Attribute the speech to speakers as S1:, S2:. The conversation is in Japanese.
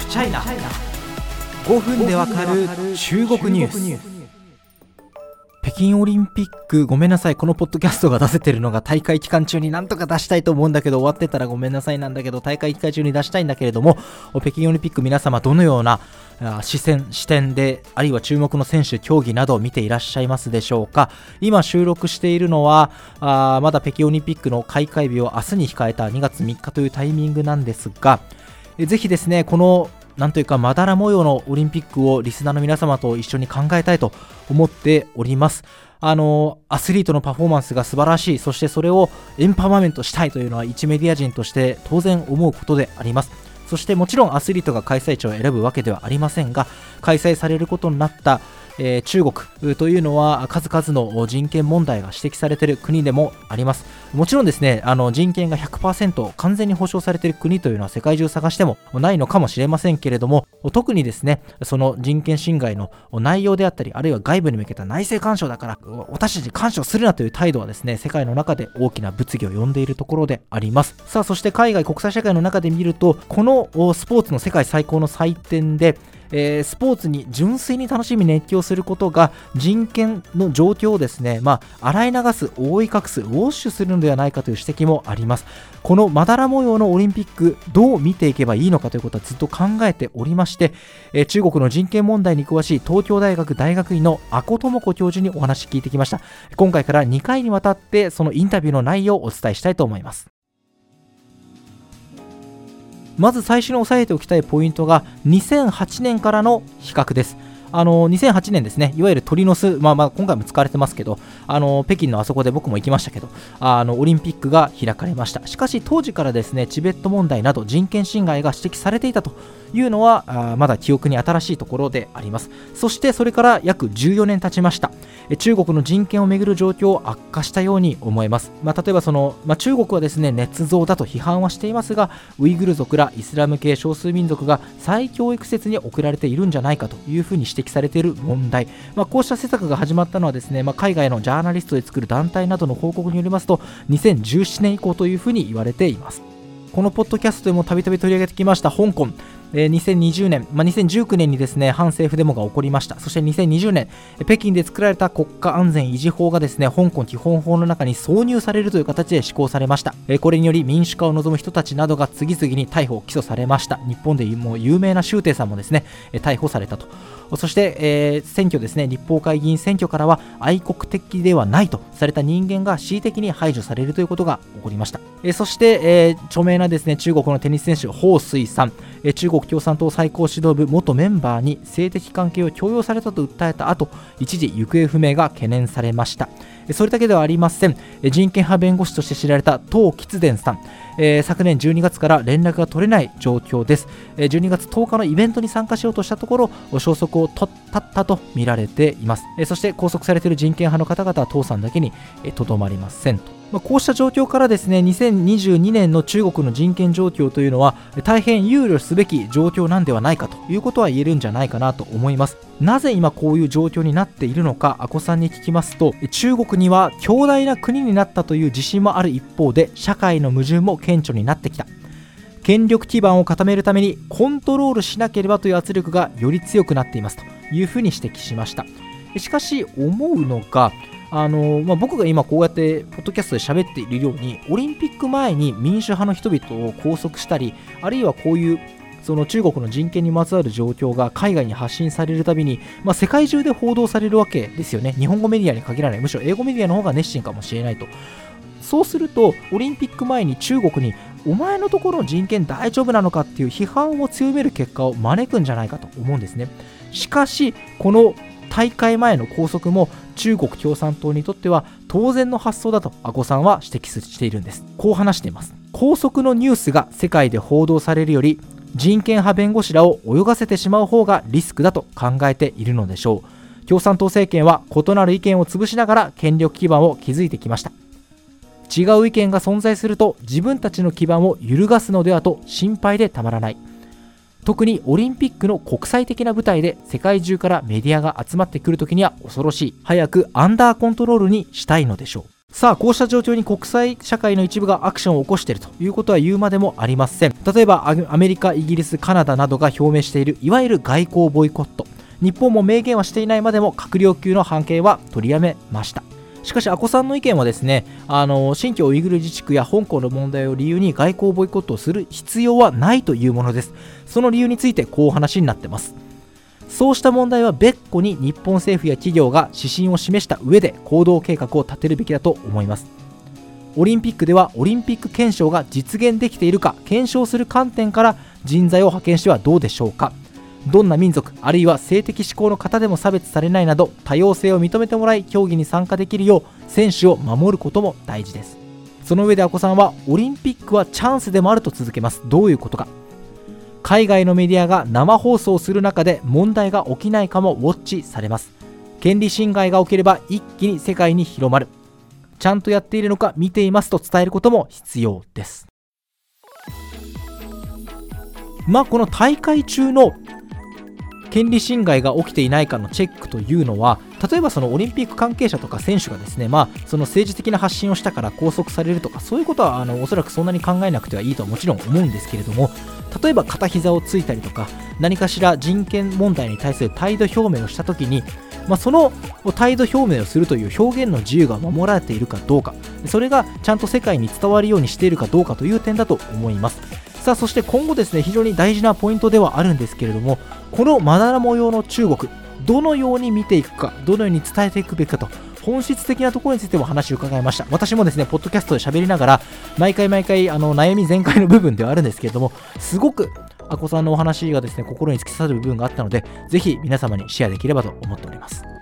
S1: フチャイナ5分でわかる中国ニュース。北京オリンピックごめんなさい。このポッドキャストが出せてるのが大会期間中になんとか出したいと思うんだけど終わってたらごめんなさいなんだけど大会期間中に出したいんだけれども北京オリンピック皆様どのような視線視点であるいは注目の選手競技などを見ていらっしゃいますでしょうか。今収録しているのはあまだ北京オリンピックの開会日を明日に控えた2月3日というタイミングなんですがぜひですねこのなんというかまだら模様のオリンピックをリスナーの皆様と一緒に考えたいと思っております。あのアスリートのパフォーマンスが素晴らしい。そしてそれをエンパワーメントしたいというのは一メディア人として当然思うことであります。そしてもちろんアスリートが開催地を選ぶわけではありませんが開催されることになったえ、中国というのは数々の人権問題が指摘されている国でもあります。もちろんですねあの人権が100%完全に保障されている国というのは世界中探してもないのかもしれませんけれども特にですねその人権侵害の内容であったりあるいは外部に向けた内政干渉だから私たちに干渉するなという態度はですね世界の中で大きな物議を呼んでいるところであります。さあそして海外国際社会の中で見るとこのスポーツの世界最高の祭典でえー、スポーツに純粋に楽しみ熱狂することが人権の状況をですね、まあ、洗い流す、覆い隠す、ウォッシュするのではないかという指摘もあります。このまだら模様のオリンピック、どう見ていけばいいのかということはずっと考えておりまして、えー、中国の人権問題に詳しい東京大学大学院の阿古智子教授にお話聞いてきました。今回から2回にわたってそのインタビューの内容をお伝えしたいと思います。まず最初に押さえておきたいポイントが2008年からの比較です。あの2008年ですね、いわゆる鳥の巣、まあ、まあ今回も使われてますけど、あの北京のあそこで僕も行きましたけどあの、オリンピックが開かれました。しかし当時からですねチベット問題など人権侵害が指摘されていたというのはあまだ記憶に新しいところであります。そしてそれから約14年経ちました。中国の人権をめぐる状況を悪化したように思えます。まあ、例えばその、まあ、中国はですね捏造だと批判はしていますが、ウイグル族らイスラム系少数民族が再教育施設に送られているんじゃないかというふうにして指摘されている問題、まあ、こうした施策が始まったのはですね、まあ、海外のジャーナリストで作る団体などの報告によりますと2017年以降というふうに言われています。このポッドキャストでもたびたび取り上げてきました香港。えー、2020年、まあ、2019年にですね反政府デモが起こりました。そして2020年北京で作られた国家安全維持法がですね香港基本法の中に挿入されるという形で施行されました、えー、これにより民主化を望む人たちなどが次々に逮捕起訴されました。日本でも有名な周庭さんもですね逮捕されたと。そして、えー、選挙ですね、立法会議員選挙からは愛国的ではないとされた人間が恣意的に排除されるということが起こりました。えー、そして、えー、著名なですね、中国のテニス選手、彭帥さん、中国共産党最高指導部元メンバーに性的関係を強要されたと訴えた後一時行方不明が懸念されました。それだけではありません。人権派弁護士として知られた唐吉伝さん。えー、昨年12月から連絡が取れない状況です、12月10日のイベントに参加しようとしたところ消息を絶ったと見られています、そして拘束されている人権派の方々は唐さんだけにとど、まりませんと。まあ、こうした状況からですね2022年の中国の人権状況というのは大変憂慮すべき状況なんではないかということは言えるんじゃないかなと思います。なぜ今こういう状況になっているのか阿古さんに聞きますと中国には強大な国になったという自信もある一方で社会の矛盾も顕著になってきた。権力基盤を固めるためにコントロールしなければという圧力がより強くなっていますというふうに指摘しました。しかし思うのがあのまあ、僕が今こうやってポッドキャストで喋っているようにオリンピック前に民主派の人々を拘束したりあるいはこういうその中国の人権にまつわる状況が海外に発信されるたびに、まあ、世界中で報道されるわけですよね。日本語メディアに限らないむしろ英語メディアの方が熱心かもしれないと。そうするとオリンピック前に中国にお前のところの人権大丈夫なのかっていう批判を強める結果を招くんじゃないかと思うんですね。しかしこの大会前の拘束も中国共産党にとっては当然の発想だと阿古さんは指摘しているんです。こう話しています。拘束のニュースが世界で報道されるより人権派弁護士らを泳がせてしまう方がリスクだと考えているのでしょう。共産党政権は異なる意見を潰しながら権力基盤を築いてきました。違う意見が存在すると自分たちの基盤を揺るがすのではと心配でたまらない。特にオリンピックの国際的な舞台で世界中からメディアが集まってくるときには恐ろしい早くアンダーコントロールにしたいのでしょう。さあこうした状況に国際社会の一部がアクションを起こしているということは言うまでもありません。例えばアメリカイギリスカナダなどが表明しているいわゆる外交ボイコット。日本も明言はしていないまでも閣僚級の判決は取りやめました。しかし、阿古さんの意見はですね、あの新疆ウイグル自治区や香港の問題を理由に外交ボイコットをする必要はないというものです。その理由についてこうお話になってます。そうした問題は別個に日本政府や企業が指針を示した上で行動計画を立てるべきだと思います。オリンピックではオリンピック憲章が実現できているか検証する観点から人材を派遣してはどうでしょうかどんな民族あるいは性的指向の方でも差別されないなど多様性を認めてもらい競技に参加できるよう選手を守ることも大事です。その上であこさんはオリンピックはチャンスでもあると続けます。どういうことか。海外のメディアが生放送する中で問題が起きないかもウォッチされます。権利侵害が起きれば一気に世界に広まる。ちゃんとやっているのか見ていますと伝えることも必要です。まあこの大会中の権利侵害が起きていないかのチェックというのは例えばそのオリンピック関係者とか選手がですね、まあ、その政治的な発信をしたから拘束されるとかそういうことはあのおそらくそんなに考えなくてはいいとはもちろん思うんですけれども例えば片膝をついたりとか何かしら人権問題に対する態度表明をしたときに、まあ、その態度表明をするという表現の自由が守られているかどうかそれがちゃんと世界に伝わるようにしているかどうかという点だと思います。さあそして今後ですね非常に大事なポイントではあるんですけれどもこのまだら模様の中国どのように見ていくかどのように伝えていくべきかと本質的なところについても話を伺いました。私もですねポッドキャストで喋りながら毎回毎回あの悩み全開の部分ではあるんですけれどもすごくあこさんのお話がですね心に突き刺さる部分があったのでぜひ皆様にシェアできればと思っております。